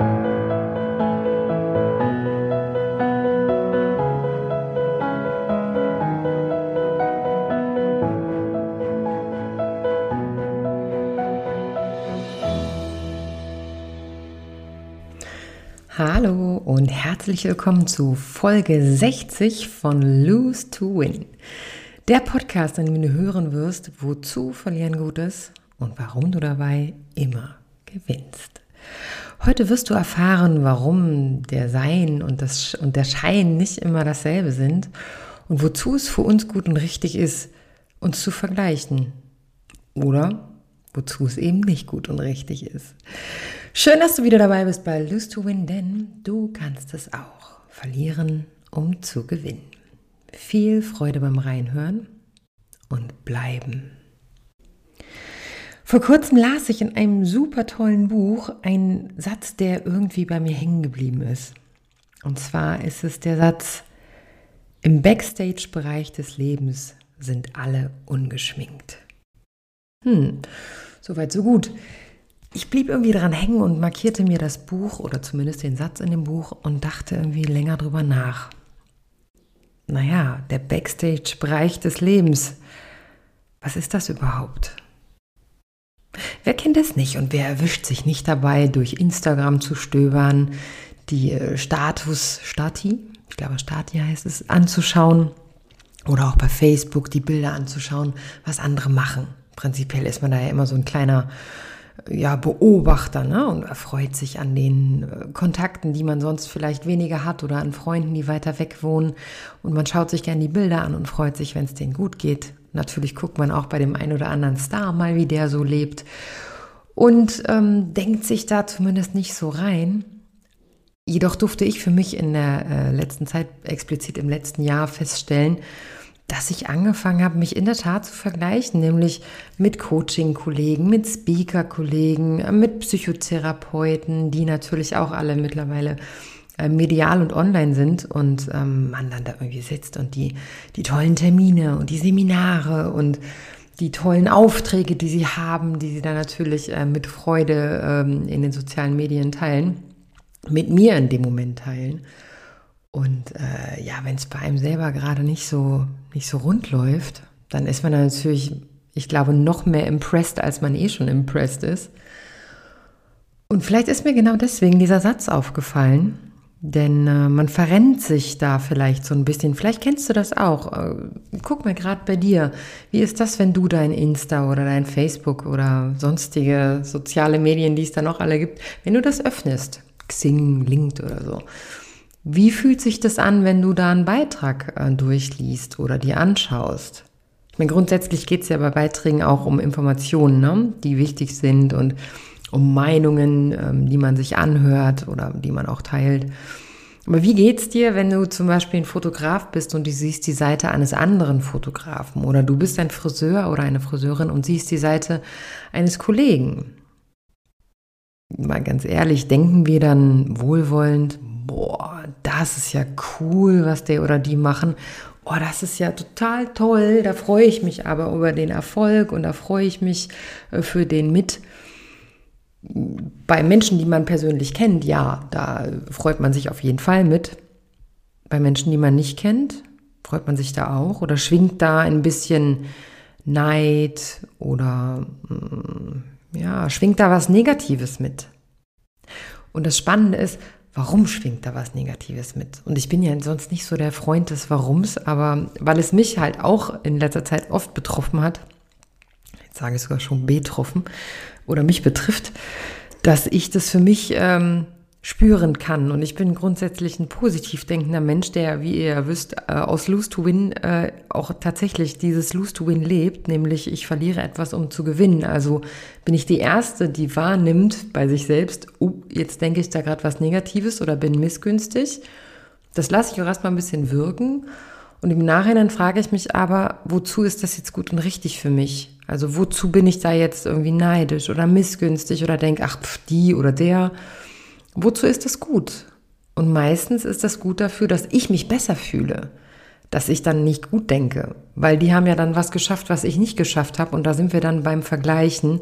Hallo und herzlich willkommen zu Folge 60 von Lose to Win. Der Podcast, an dem du hören wirst, wozu verlieren gut ist und warum du dabei immer gewinnst. Heute wirst du erfahren, warum der Sein und, das, und der Schein nicht immer dasselbe sind und wozu es für uns gut und richtig ist, uns zu vergleichen. Oder wozu es eben nicht gut und richtig ist. Schön, dass du wieder dabei bist bei Lose to Win, denn du kannst es auch. Verlieren, um zu gewinnen. Viel Freude beim Reinhören und bleiben. Vor kurzem las ich in einem super tollen Buch einen Satz, der irgendwie bei mir hängen geblieben ist. Und zwar ist es der Satz, im Backstage-Bereich des Lebens sind alle ungeschminkt. Hm, soweit so gut. Ich blieb irgendwie dran hängen und markierte mir das Buch oder zumindest den Satz in dem Buch und dachte irgendwie länger drüber nach. Naja, der Backstage-Bereich des Lebens. Was ist das überhaupt? Wer kennt es nicht und wer erwischt sich nicht dabei, durch Instagram zu stöbern, die äh, Status, Stati, ich glaube Stati heißt es, anzuschauen oder auch bei Facebook die Bilder anzuschauen, was andere machen. Prinzipiell ist man da ja immer so ein kleiner ja, Beobachter ne? und erfreut sich an den äh, Kontakten, die man sonst vielleicht weniger hat oder an Freunden, die weiter weg wohnen. Und man schaut sich gerne die Bilder an und freut sich, wenn es denen gut geht. Natürlich guckt man auch bei dem einen oder anderen Star mal, wie der so lebt und ähm, denkt sich da zumindest nicht so rein. Jedoch durfte ich für mich in der äh, letzten Zeit, explizit im letzten Jahr, feststellen, dass ich angefangen habe, mich in der Tat zu vergleichen, nämlich mit Coaching-Kollegen, mit Speaker-Kollegen, mit Psychotherapeuten, die natürlich auch alle mittlerweile medial und online sind und ähm, man dann da irgendwie sitzt und die, die tollen Termine und die Seminare und die tollen Aufträge, die sie haben, die sie dann natürlich äh, mit Freude ähm, in den sozialen Medien teilen, mit mir in dem Moment teilen. Und äh, ja, wenn es bei einem selber gerade nicht so, nicht so rund läuft, dann ist man natürlich, ich glaube, noch mehr impressed, als man eh schon impressed ist. Und vielleicht ist mir genau deswegen dieser Satz aufgefallen, denn äh, man verrennt sich da vielleicht so ein bisschen. Vielleicht kennst du das auch. Äh, guck mal gerade bei dir. Wie ist das, wenn du dein Insta oder dein Facebook oder sonstige soziale Medien, die es da noch alle gibt, wenn du das öffnest? Xing, Linked oder so. Wie fühlt sich das an, wenn du da einen Beitrag äh, durchliest oder dir anschaust? Ich meine, grundsätzlich geht es ja bei Beiträgen auch um Informationen, ne? die wichtig sind und um Meinungen, ähm, die man sich anhört oder die man auch teilt. Aber wie geht's dir, wenn du zum Beispiel ein Fotograf bist und du siehst die Seite eines anderen Fotografen oder du bist ein Friseur oder eine Friseurin und siehst die Seite eines Kollegen? Mal ganz ehrlich, denken wir dann wohlwollend, boah, das ist ja cool, was der oder die machen. Oh, das ist ja total toll. Da freue ich mich aber über den Erfolg und da freue ich mich äh, für den mit. Bei Menschen, die man persönlich kennt, ja, da freut man sich auf jeden Fall mit. Bei Menschen, die man nicht kennt, freut man sich da auch oder schwingt da ein bisschen Neid oder mm, ja, schwingt da was Negatives mit. Und das Spannende ist, warum schwingt da was Negatives mit? Und ich bin ja sonst nicht so der Freund des Warums, aber weil es mich halt auch in letzter Zeit oft betroffen hat, jetzt sage ich sogar schon betroffen, oder mich betrifft, dass ich das für mich ähm, spüren kann. Und ich bin grundsätzlich ein positiv denkender Mensch, der, wie ihr wisst, äh, aus Lose to Win äh, auch tatsächlich dieses Lose to Win lebt, nämlich ich verliere etwas, um zu gewinnen. Also bin ich die Erste, die wahrnimmt bei sich selbst, uh, jetzt denke ich da gerade was Negatives oder bin missgünstig. Das lasse ich auch erstmal ein bisschen wirken. Und im Nachhinein frage ich mich aber, wozu ist das jetzt gut und richtig für mich? Also wozu bin ich da jetzt irgendwie neidisch oder missgünstig oder denke, ach, pf, die oder der. Wozu ist das gut? Und meistens ist das gut dafür, dass ich mich besser fühle, dass ich dann nicht gut denke, weil die haben ja dann was geschafft, was ich nicht geschafft habe. Und da sind wir dann beim Vergleichen.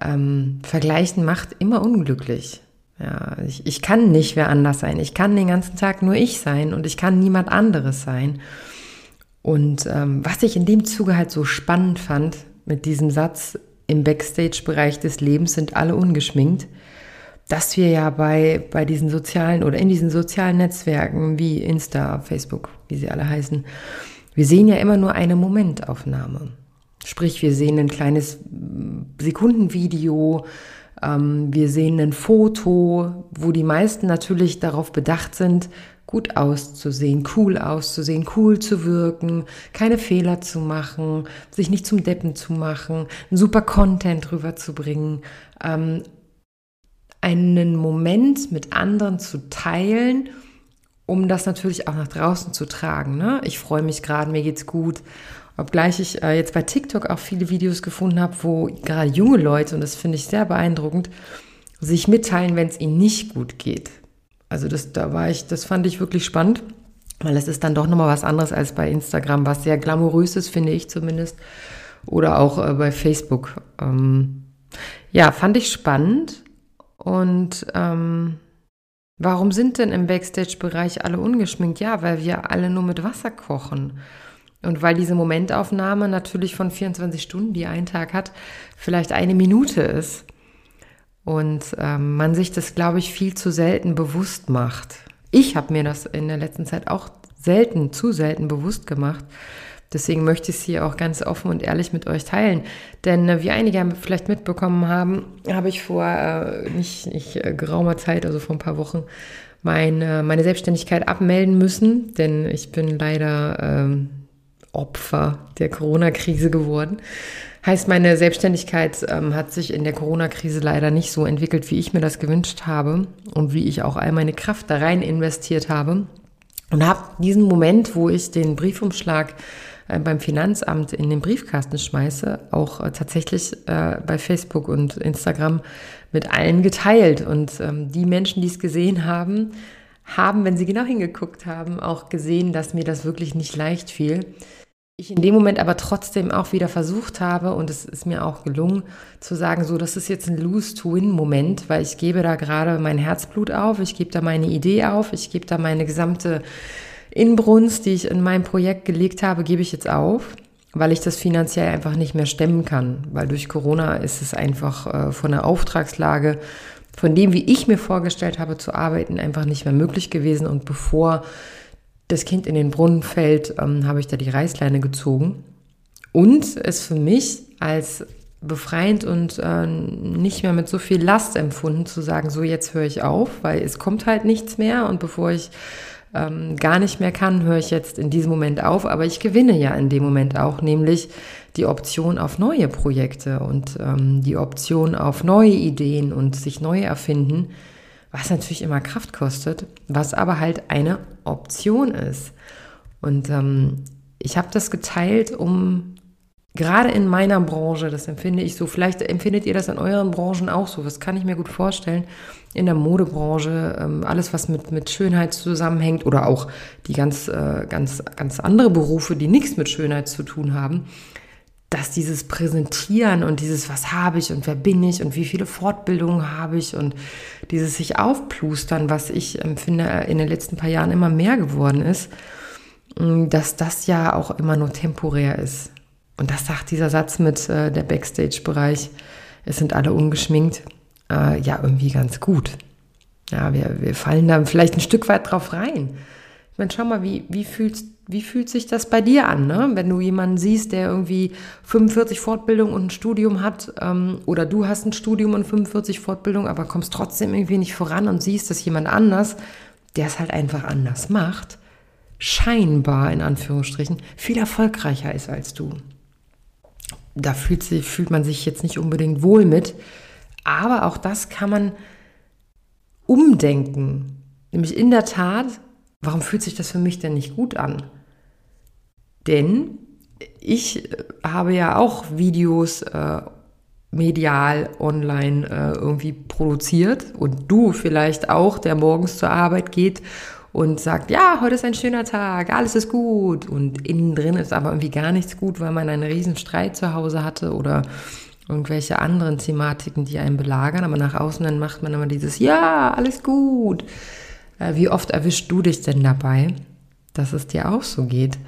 Ähm, Vergleichen macht immer unglücklich. Ja, ich, ich kann nicht wer anders sein. Ich kann den ganzen Tag nur ich sein und ich kann niemand anderes sein. Und ähm, was ich in dem Zuge halt so spannend fand mit diesem Satz, im Backstage-Bereich des Lebens sind alle ungeschminkt, dass wir ja bei, bei diesen sozialen oder in diesen sozialen Netzwerken wie Insta, Facebook, wie sie alle heißen, wir sehen ja immer nur eine Momentaufnahme. Sprich, wir sehen ein kleines Sekundenvideo, ähm, wir sehen ein Foto, wo die meisten natürlich darauf bedacht sind, gut auszusehen, cool auszusehen, cool zu wirken, keine Fehler zu machen, sich nicht zum Deppen zu machen, einen super Content rüberzubringen, ähm, einen Moment mit anderen zu teilen, um das natürlich auch nach draußen zu tragen. Ne? Ich freue mich gerade, mir geht's gut Obgleich ich äh, jetzt bei TikTok auch viele Videos gefunden habe, wo gerade junge Leute, und das finde ich sehr beeindruckend, sich mitteilen, wenn es ihnen nicht gut geht. Also das, da war ich, das fand ich wirklich spannend, weil es ist dann doch nochmal was anderes als bei Instagram, was sehr glamourös ist, finde ich zumindest. Oder auch äh, bei Facebook. Ähm, ja, fand ich spannend. Und ähm, warum sind denn im Backstage-Bereich alle ungeschminkt? Ja, weil wir alle nur mit Wasser kochen. Und weil diese Momentaufnahme natürlich von 24 Stunden, die ein Tag hat, vielleicht eine Minute ist. Und ähm, man sich das, glaube ich, viel zu selten bewusst macht. Ich habe mir das in der letzten Zeit auch selten, zu selten bewusst gemacht. Deswegen möchte ich es hier auch ganz offen und ehrlich mit euch teilen. Denn äh, wie einige vielleicht mitbekommen haben, habe ich vor äh, nicht, nicht äh, geraumer Zeit, also vor ein paar Wochen, meine, meine Selbstständigkeit abmelden müssen. Denn ich bin leider ähm, Opfer der Corona-Krise geworden. Heißt, meine Selbstständigkeit ähm, hat sich in der Corona-Krise leider nicht so entwickelt, wie ich mir das gewünscht habe und wie ich auch all meine Kraft da rein investiert habe. Und habe diesen Moment, wo ich den Briefumschlag äh, beim Finanzamt in den Briefkasten schmeiße, auch äh, tatsächlich äh, bei Facebook und Instagram mit allen geteilt. Und ähm, die Menschen, die es gesehen haben, haben, wenn sie genau hingeguckt haben, auch gesehen, dass mir das wirklich nicht leicht fiel ich in dem Moment aber trotzdem auch wieder versucht habe und es ist mir auch gelungen zu sagen, so, das ist jetzt ein Lose-to-Win-Moment, weil ich gebe da gerade mein Herzblut auf, ich gebe da meine Idee auf, ich gebe da meine gesamte Inbrunst, die ich in mein Projekt gelegt habe, gebe ich jetzt auf, weil ich das finanziell einfach nicht mehr stemmen kann, weil durch Corona ist es einfach äh, von der Auftragslage, von dem, wie ich mir vorgestellt habe zu arbeiten, einfach nicht mehr möglich gewesen. Und bevor das Kind in den Brunnen fällt, ähm, habe ich da die Reißleine gezogen. Und es für mich als befreiend und äh, nicht mehr mit so viel Last empfunden, zu sagen, so jetzt höre ich auf, weil es kommt halt nichts mehr und bevor ich ähm, gar nicht mehr kann, höre ich jetzt in diesem Moment auf, aber ich gewinne ja in dem Moment auch, nämlich die Option auf neue Projekte und ähm, die Option auf neue Ideen und sich neu erfinden was natürlich immer Kraft kostet, was aber halt eine Option ist. Und ähm, ich habe das geteilt, um gerade in meiner Branche, das empfinde ich so, vielleicht empfindet ihr das in euren Branchen auch so, das kann ich mir gut vorstellen, in der Modebranche, ähm, alles was mit, mit Schönheit zusammenhängt oder auch die ganz, äh, ganz, ganz andere Berufe, die nichts mit Schönheit zu tun haben, dass dieses Präsentieren und dieses, was habe ich und wer bin ich und wie viele Fortbildungen habe ich und dieses sich aufplustern, was ich empfinde in den letzten paar Jahren immer mehr geworden ist, mm, dass das ja auch immer nur temporär ist. Und das sagt dieser Satz mit äh, der Backstage-Bereich, es sind alle ungeschminkt, äh, ja, irgendwie ganz gut. Ja, wir, wir fallen da vielleicht ein Stück weit drauf rein. Ich meine, schau mal, wie, wie fühlst wie fühlt sich das bei dir an, ne? wenn du jemanden siehst, der irgendwie 45 Fortbildung und ein Studium hat ähm, oder du hast ein Studium und 45 Fortbildung, aber kommst trotzdem irgendwie nicht voran und siehst, dass jemand anders, der es halt einfach anders macht, scheinbar in Anführungsstrichen viel erfolgreicher ist als du. Da fühlt, sich, fühlt man sich jetzt nicht unbedingt wohl mit, aber auch das kann man umdenken. Nämlich in der Tat warum fühlt sich das für mich denn nicht gut an? Denn ich habe ja auch Videos äh, medial online äh, irgendwie produziert und du vielleicht auch, der morgens zur Arbeit geht und sagt, ja, heute ist ein schöner Tag, alles ist gut und innen drin ist aber irgendwie gar nichts gut, weil man einen riesen Streit zu Hause hatte oder irgendwelche anderen Thematiken, die einen belagern, aber nach außen dann macht man immer dieses Ja, alles gut. Äh, wie oft erwischst du dich denn dabei, dass es dir auch so geht?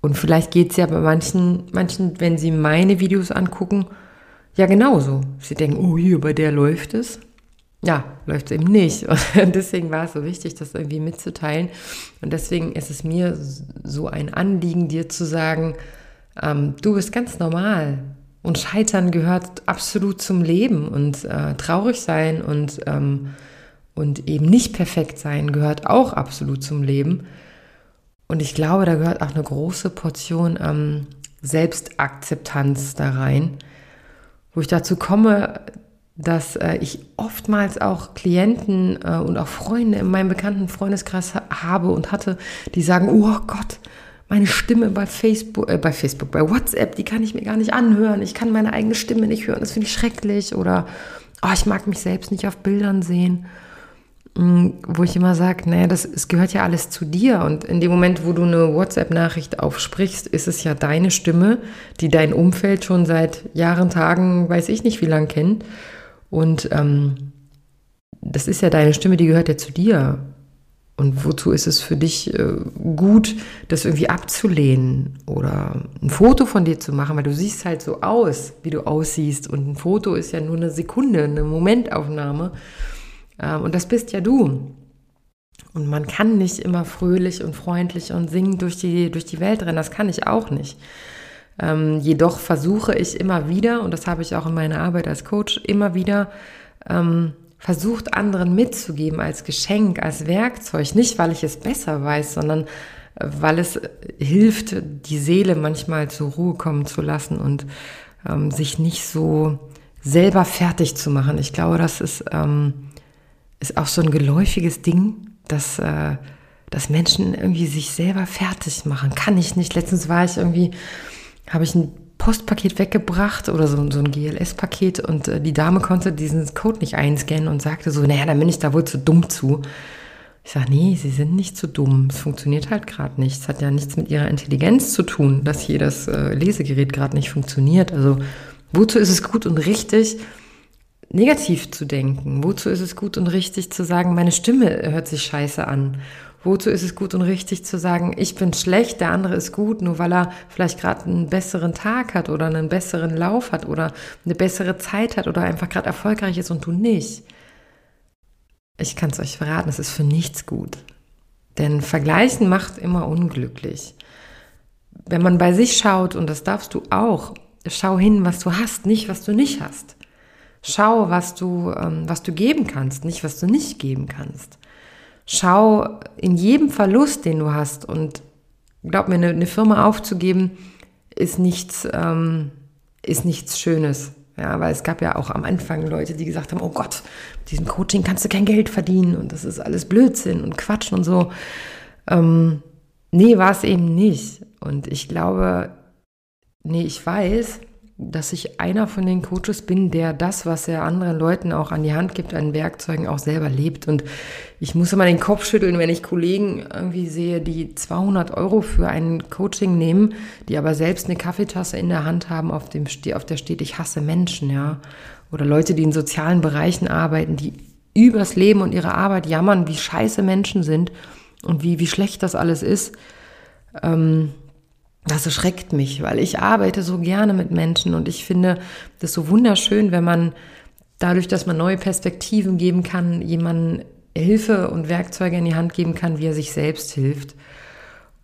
Und vielleicht geht es ja bei manchen, manchen, wenn sie meine Videos angucken, ja genauso. Sie denken, oh hier, bei der läuft es. Ja, läuft es eben nicht. Und deswegen war es so wichtig, das irgendwie mitzuteilen. Und deswegen ist es mir so ein Anliegen, dir zu sagen, ähm, du bist ganz normal. Und Scheitern gehört absolut zum Leben. Und äh, traurig sein und, ähm, und eben nicht perfekt sein gehört auch absolut zum Leben. Und ich glaube, da gehört auch eine große Portion ähm, Selbstakzeptanz da rein, wo ich dazu komme, dass äh, ich oftmals auch Klienten äh, und auch Freunde in meinem bekannten Freundeskreis ha habe und hatte, die sagen, oh Gott, meine Stimme bei Facebook, äh, bei Facebook, bei WhatsApp, die kann ich mir gar nicht anhören. Ich kann meine eigene Stimme nicht hören, das finde ich schrecklich. Oder oh, ich mag mich selbst nicht auf Bildern sehen. Mm, wo ich immer sage, naja, das es gehört ja alles zu dir. Und in dem Moment, wo du eine WhatsApp-Nachricht aufsprichst, ist es ja deine Stimme, die dein Umfeld schon seit Jahren, Tagen, weiß ich nicht wie lange kennt. Und ähm, das ist ja deine Stimme, die gehört ja zu dir. Und wozu ist es für dich äh, gut, das irgendwie abzulehnen oder ein Foto von dir zu machen, weil du siehst halt so aus, wie du aussiehst. Und ein Foto ist ja nur eine Sekunde, eine Momentaufnahme. Ähm, und das bist ja du. Und man kann nicht immer fröhlich und freundlich und singend durch die, durch die Welt rennen. Das kann ich auch nicht. Ähm, jedoch versuche ich immer wieder, und das habe ich auch in meiner Arbeit als Coach immer wieder, ähm, versucht anderen mitzugeben als Geschenk, als Werkzeug. Nicht, weil ich es besser weiß, sondern äh, weil es hilft, die Seele manchmal zur Ruhe kommen zu lassen und ähm, sich nicht so selber fertig zu machen. Ich glaube, das ist ähm, ist auch so ein geläufiges Ding, dass, äh, dass Menschen irgendwie sich selber fertig machen. Kann ich nicht. Letztens war ich irgendwie, habe ich ein Postpaket weggebracht oder so, so ein GLS-Paket und äh, die Dame konnte diesen Code nicht einscannen und sagte so, naja, dann bin ich da wohl zu dumm zu. Ich sage, nee, Sie sind nicht zu dumm. Es funktioniert halt gerade nicht. Es hat ja nichts mit Ihrer Intelligenz zu tun, dass hier das äh, Lesegerät gerade nicht funktioniert. Also wozu ist es gut und richtig, negativ zu denken? Wozu ist es gut und richtig zu sagen, meine Stimme hört sich scheiße an? Wozu ist es gut und richtig zu sagen, ich bin schlecht, der andere ist gut, nur weil er vielleicht gerade einen besseren Tag hat oder einen besseren Lauf hat oder eine bessere Zeit hat oder einfach gerade erfolgreich ist und du nicht? Ich kann es euch verraten, es ist für nichts gut. Denn Vergleichen macht immer unglücklich. Wenn man bei sich schaut, und das darfst du auch, schau hin, was du hast, nicht was du nicht hast. Schau, was du, ähm, was du geben kannst, nicht was du nicht geben kannst. Schau in jedem Verlust, den du hast. Und glaub mir, eine, eine Firma aufzugeben, ist nichts, ähm, ist nichts Schönes. Ja, weil es gab ja auch am Anfang Leute, die gesagt haben, oh Gott, mit diesem Coaching kannst du kein Geld verdienen und das ist alles Blödsinn und Quatsch und so. Ähm, nee, war es eben nicht. Und ich glaube, nee, ich weiß, dass ich einer von den Coaches bin, der das, was er anderen Leuten auch an die Hand gibt, an Werkzeugen auch selber lebt. Und ich muss immer den Kopf schütteln, wenn ich Kollegen irgendwie sehe, die 200 Euro für ein Coaching nehmen, die aber selbst eine Kaffeetasse in der Hand haben, auf, dem, auf der steht, ich hasse Menschen, ja. Oder Leute, die in sozialen Bereichen arbeiten, die übers Leben und ihre Arbeit jammern, wie scheiße Menschen sind und wie, wie schlecht das alles ist. Ähm, das erschreckt mich, weil ich arbeite so gerne mit Menschen und ich finde das so wunderschön, wenn man dadurch, dass man neue Perspektiven geben kann, jemanden Hilfe und Werkzeuge in die Hand geben kann, wie er sich selbst hilft.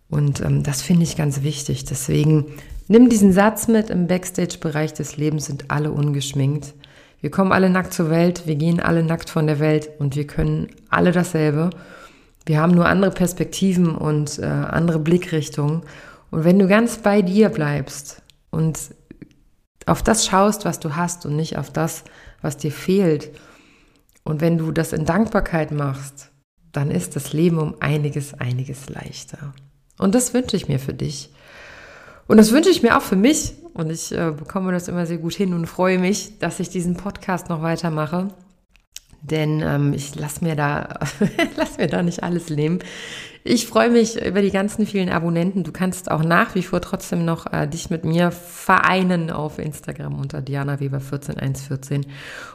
Und ähm, das finde ich ganz wichtig. Deswegen nimm diesen Satz mit, im Backstage-Bereich des Lebens sind alle ungeschminkt. Wir kommen alle nackt zur Welt, wir gehen alle nackt von der Welt und wir können alle dasselbe. Wir haben nur andere Perspektiven und äh, andere Blickrichtungen. Und wenn du ganz bei dir bleibst und auf das schaust, was du hast und nicht auf das, was dir fehlt, und wenn du das in Dankbarkeit machst, dann ist das Leben um einiges, einiges leichter. Und das wünsche ich mir für dich. Und das wünsche ich mir auch für mich. Und ich äh, bekomme das immer sehr gut hin und freue mich, dass ich diesen Podcast noch weitermache. Denn ähm, ich lasse mir da lass mir da nicht alles nehmen. Ich freue mich über die ganzen vielen Abonnenten. Du kannst auch nach wie vor trotzdem noch äh, dich mit mir vereinen auf Instagram unter Diana Weber 14114.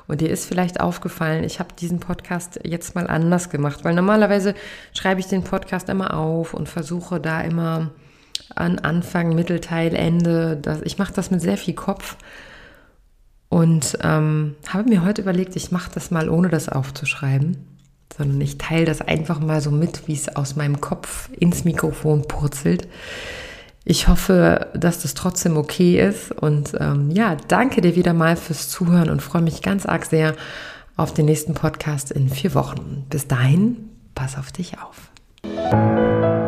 Und dir ist vielleicht aufgefallen, ich habe diesen Podcast jetzt mal anders gemacht, weil normalerweise schreibe ich den Podcast immer auf und versuche da immer an Anfang, Mittelteil, Ende. Das, ich mache das mit sehr viel Kopf und ähm, habe mir heute überlegt, ich mache das mal ohne das aufzuschreiben, sondern ich teile das einfach mal so mit, wie es aus meinem Kopf ins Mikrofon purzelt. Ich hoffe, dass das trotzdem okay ist. Und ähm, ja, danke dir wieder mal fürs Zuhören und freue mich ganz arg sehr auf den nächsten Podcast in vier Wochen. Bis dahin, pass auf dich auf.